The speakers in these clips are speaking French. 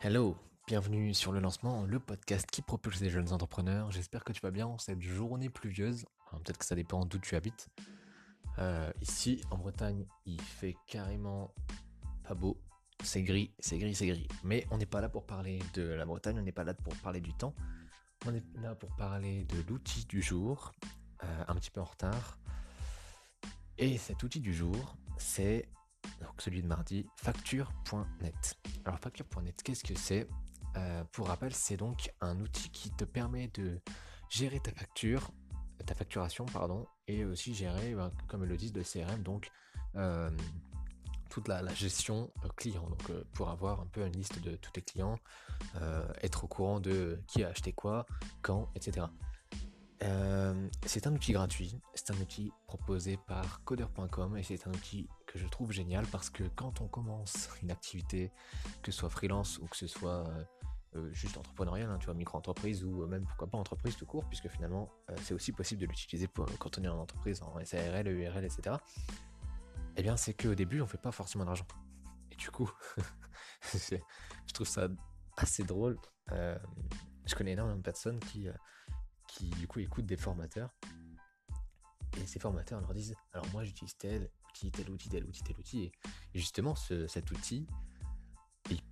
Hello, bienvenue sur le lancement, le podcast qui propulse les jeunes entrepreneurs. J'espère que tu vas bien en cette journée pluvieuse. Peut-être que ça dépend d'où tu habites. Euh, ici, en Bretagne, il fait carrément pas beau. C'est gris, c'est gris, c'est gris. Mais on n'est pas là pour parler de la Bretagne, on n'est pas là pour parler du temps. On est là pour parler de l'outil du jour, euh, un petit peu en retard. Et cet outil du jour, c'est donc celui de mardi, facture.net. Alors facture.net, qu'est-ce que c'est? Euh, Pour rappel, c'est donc un outil qui te permet de gérer ta facture, ta facturation, pardon, et aussi gérer, ben, comme le disent, le CRM, donc euh, toute la, gestion euh, client. Donc pour avoir un peu une liste de tous tes clients, être au courant de qui a acheté quoi, quand, etc. C'est un outil gratuit, c'est un outil proposé par coder.com et c'est un outil que je trouve génial parce que quand on commence une activité, que ce soit freelance ou que ce soit euh, euh, juste entrepreneurial, hein, tu vois, micro-entreprise ou même pourquoi pas entreprise tout court, puisque finalement c'est aussi possible de l'utiliser pour quand on est en entreprise, en SARL, EURL, etc. Eh bien, c'est qu'au début, on fait pas forcément d'argent. Et du coup, je trouve ça assez drôle. je connais énormément de personnes qui qui du coup écoutent des formateurs. Et ces formateurs leur disent Alors moi j'utilise tel outil, tel outil, tel outil, tel outil. Et justement, cet outil,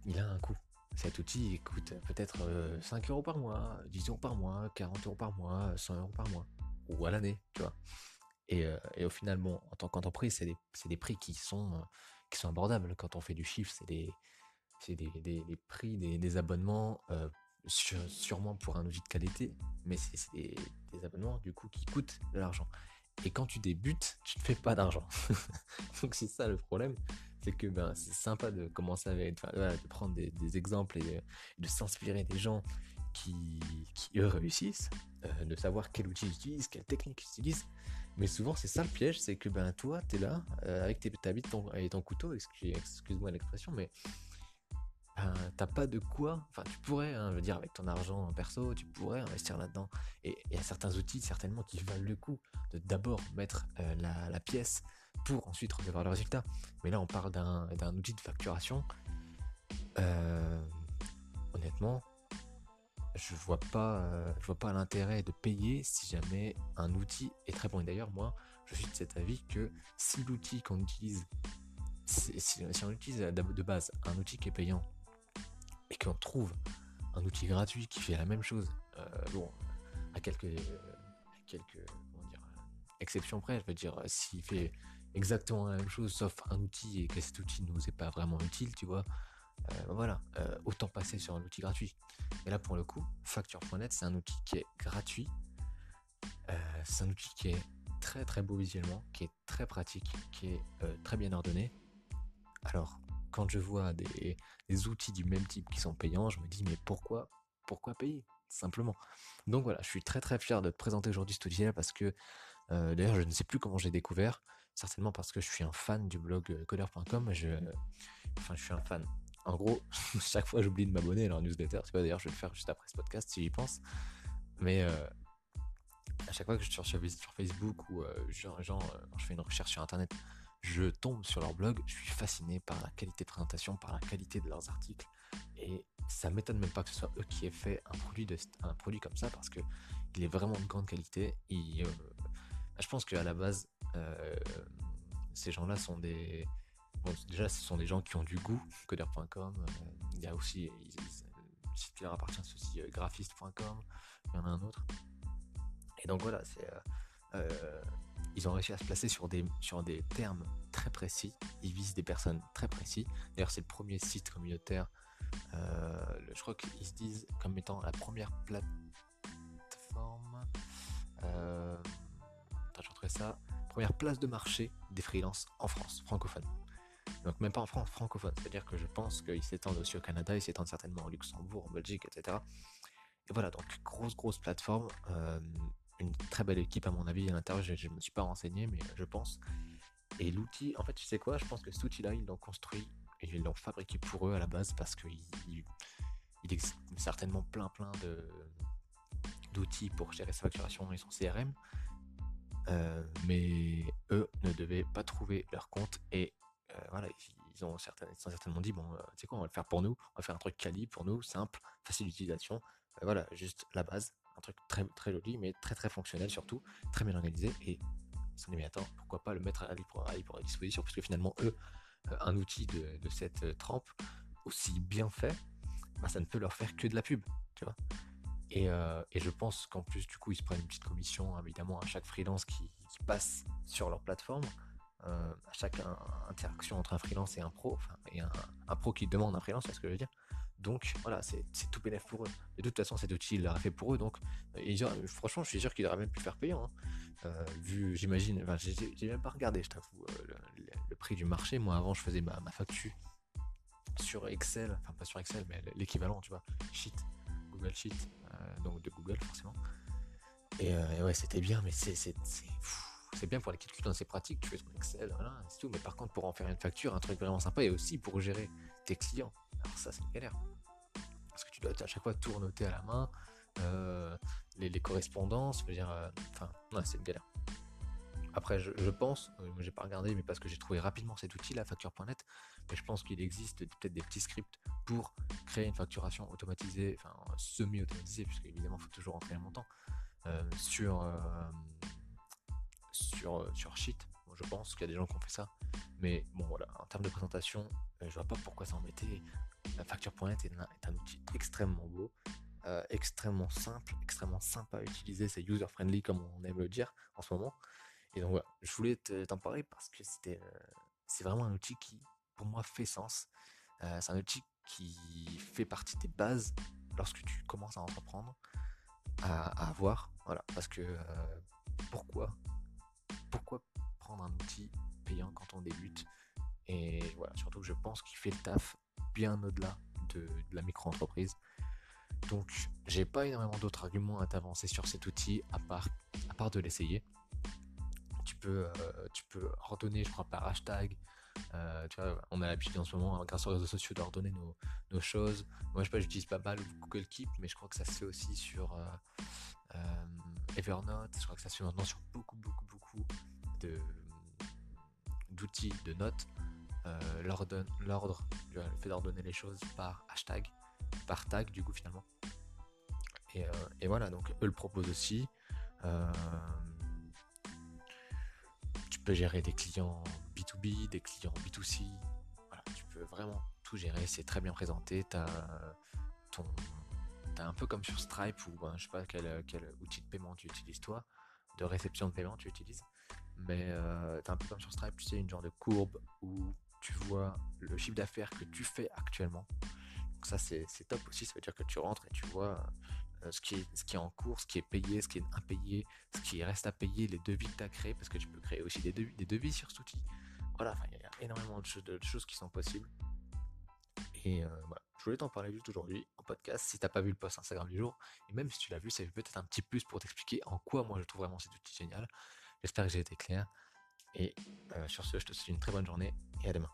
il, a un coût. Cet outil coûte peut-être 5 euh, euros par mois, 10 euros par mois, 40 euros par mois, 100 euros par mois, ou à l'année, tu vois. Et, euh, et, au final, bon, en tant qu'entreprise, c'est des, prix qui sont, euh, qui sont abordables. Quand on fait du chiffre, c'est des, des, des, prix, des, abonnements sûrement pour un outil de qualité, mais c'est des, abonnements du coup qui coûtent de l'argent. Et quand tu débutes, tu ne fais pas d'argent. Donc c'est ça le problème, c'est que ben, c'est sympa de commencer avec, de prendre des, exemples et de, s'inspirer des gens qui, qui eux réussissent, euh, de savoir quel outil ils utilisent, quelle technique ils utilisent. Mais souvent c'est ça le piège, c'est que ben toi tu es là euh, avec tes, ta bite et ton couteau, excuse-moi l'expression, mais t'as pas de quoi, enfin tu pourrais, hein, je veux dire avec ton argent perso, tu pourrais investir là-dedans. Et il y a certains outils certainement qui valent le coup de d'abord mettre euh, la, pièce pour ensuite recevoir le résultat. Mais là on parle d'un outil de facturation. Euh, honnêtement, je vois pas, euh, pas l'intérêt de payer si jamais un outil est très bon. Et d'ailleurs moi, je suis de cet avis que si l'outil qu'on utilise si, on utilise de base un outil qui est payant et qu'on trouve un outil gratuit qui fait la même chose, euh, bon, à quelques, quelques exceptions près, je veux dire, s'il fait exactement la même chose sauf un outil et que cet outil ne nous est pas vraiment utile, tu vois, euh, voilà, euh, autant passer sur un outil gratuit. Et là, pour le coup, Facture.net, c'est un outil qui est gratuit, c'est un outil qui est très très beau visuellement, qui est très pratique, qui est très bien ordonné. Alors, quand je vois des, outils du même type qui sont payants, je me dis mais pourquoi pourquoi payer simplement? Donc voilà, je suis très très fier de te présenter aujourd'hui cet outil-là parce que euh, d'ailleurs je ne sais plus comment j'ai découvert, certainement parce que je suis un fan du blog euh, coder.com, je enfin je suis un fan. En gros, chaque fois j'oublie de m'abonner à leur newsletter, c'est pas d'ailleurs je vais le faire juste après ce podcast si j'y pense. Mais euh, à chaque fois que je suis sur, Facebook ou genre, genre je fais une recherche sur internet, je tombe sur leur blog, je suis fasciné par la qualité de présentation, par la qualité de leurs articles. Et ça m'étonne même pas que ce soit eux qui aient fait un produit, comme ça parce que il est vraiment de grande qualité. Euh, je pense qu'à la base, euh, ces gens-là sont des. Bon, déjà, ce sont des gens qui ont du goût, coder.com. Euh, il y a aussi. le site qui leur appartient, c'est aussi graphiste.com. Il y en a un autre. Et donc voilà, c'est ils ont réussi à se placer sur des, sur des termes très précis. Ils visent des personnes très précis. D'ailleurs, c'est le premier site communautaire. Euh, je crois qu'ils se disent comme étant la première plateforme. Euh, attends, je ça. Première place de marché des freelances en France, francophone. Donc même pas en France, francophone. C'est-à-dire que je pense qu'ils s'étendent aussi au Canada, ils s'étendent certainement au Luxembourg, en Belgique, etc. Et voilà, donc grosse, grosse plateforme. Euh, une très belle équipe à mon avis à l'intérieur. Je ne me suis pas renseigné, mais je pense. Et l'outil, en fait, tu sais quoi? Je pense que cet outil-là, ils l'ont construit et ils l'ont fabriqué pour eux à la base parce qu'il il, existe certainement plein plein de d'outils pour gérer sa facturation et son CRM. Euh, mais eux ne devaient pas trouver leur compte et euh, voilà, ils ont certainement dit, bon, tu sais quoi, on va le faire pour nous, on va faire un truc quali pour nous, simple, facile d'utilisation, voilà, juste la base, un truc très, très joli, mais très très fonctionnel surtout, très bien organisé, et ça dit, mais attends, pourquoi pas le mettre à libre, à disposition, puisque finalement, eux, un outil de, cette trempe, aussi bien fait, bah, ça ne peut leur faire que de la pub, vois? Et, je pense qu'en plus, du coup, ils se prennent une petite commission, évidemment, à chaque freelance qui, passe sur leur plateforme, à chaque interaction entre un freelance et un pro, et un, pro qui demande un freelance, c'est ce que je veux dire? Donc voilà, c'est tout bénéf pour eux. De toute façon, cet outil, il l'a fait pour eux. Donc, franchement, je suis sûr qu'il aurait même pu faire payant. Hein. vu, j'imagine, j'ai même pas regardé, je t'avoue, le, prix du marché. Moi, avant, je faisais ma, facture sur Excel, enfin pas sur Excel, mais l'équivalent, tu vois, Sheet, Google Sheet, euh, donc de Google forcément. Euh, et, ouais, c'était bien, mais c'est c'est bien pour les calculs, c'est pratique, tu fais ton Excel, voilà, c'est tout. Mais par contre, pour en faire une facture, un truc vraiment sympa, et aussi pour gérer tes clients, alors ça, c'est une galère. Parce que tu dois à chaque fois tout noter à la main, euh, les, correspondances, dire, enfin, c'est une galère. Après, je, pense, moi j'ai pas regardé, mais parce que j'ai trouvé rapidement cet outil, la facture.net, mais je pense qu'il existe peut-être des petits scripts pour créer une facturation automatisée, enfin semi-automatisée, puisque évidemment il faut toujours rentrer un montant, euh, sur, euh, sur, euh, sur Sheet. je pense qu'il y a des gens qui ont fait ça, mais bon voilà, en termes de présentation, je vois pas pourquoi ça embêtait. Facture.net est, un outil extrêmement beau. extrêmement simple, extrêmement sympa à utiliser, c'est user-friendly comme on aime le dire en ce moment. Et donc voilà, je voulais t'en parler parce que c'était, c'est vraiment un outil qui, pour moi, fait sens. c'est un outil qui fait partie des bases lorsque tu commences à entreprendre, à, avoir. Voilà, parce que pourquoi, pourquoi prendre un outil payant quand on débute? Et voilà, surtout que je pense qu'il fait le taf bien au-delà de, de la micro-entreprise. Donc, j'ai pas énormément d'autres arguments à t'avancer sur cet outil à part, à part de l'essayer. Euh, tu peux ordonner, je crois, par hashtag. Euh, tu vois, on a l'habitude en ce moment, grâce aux réseaux sociaux, d'ordonner nos, nos, choses. Moi, je sais pas, j'utilise pas mal Google Keep, mais je crois que ça se fait aussi sur euh, Evernote. Je crois que ça se fait maintenant sur beaucoup, beaucoup, beaucoup d'outils de notes. L'ordre, le fait d'ordonner les choses par hashtag, par tag, du coup, finalement. Et, et voilà, donc eux le proposent aussi peux gérer des clients B2B, des clients B2C. Voilà, tu peux vraiment tout gérer, c'est très bien présenté. Tu as, ton, un peu comme sur Stripe ou ben, je sais pas quel, outil de paiement tu utilises toi, de réception de paiement tu utilises. Mais euh, tu as un peu comme sur Stripe, tu sais, une genre de courbe où tu vois le chiffre d'affaires que tu fais actuellement. Donc ça c'est top aussi, ça veut dire que tu rentres et tu vois euh, ce, qui est, ce qui est en cours, ce qui est payé, ce qui est impayé, ce qui reste à payer, les devis que tu as créés, parce que tu peux créer aussi des devis, des devis sur cet outil. Voilà, il y a énormément de, choses qui sont possibles. Et euh, voilà, je voulais t'en parler juste aujourd'hui en podcast. Si t'as pas vu le post Instagram du jour, et même si tu l'as vu, ça fait peut-être un petit plus pour t'expliquer en quoi moi je trouve vraiment cet outil génial. J'espère que j'ai été clair. Et euh, sur ce, je te souhaite une très bonne journée et à demain.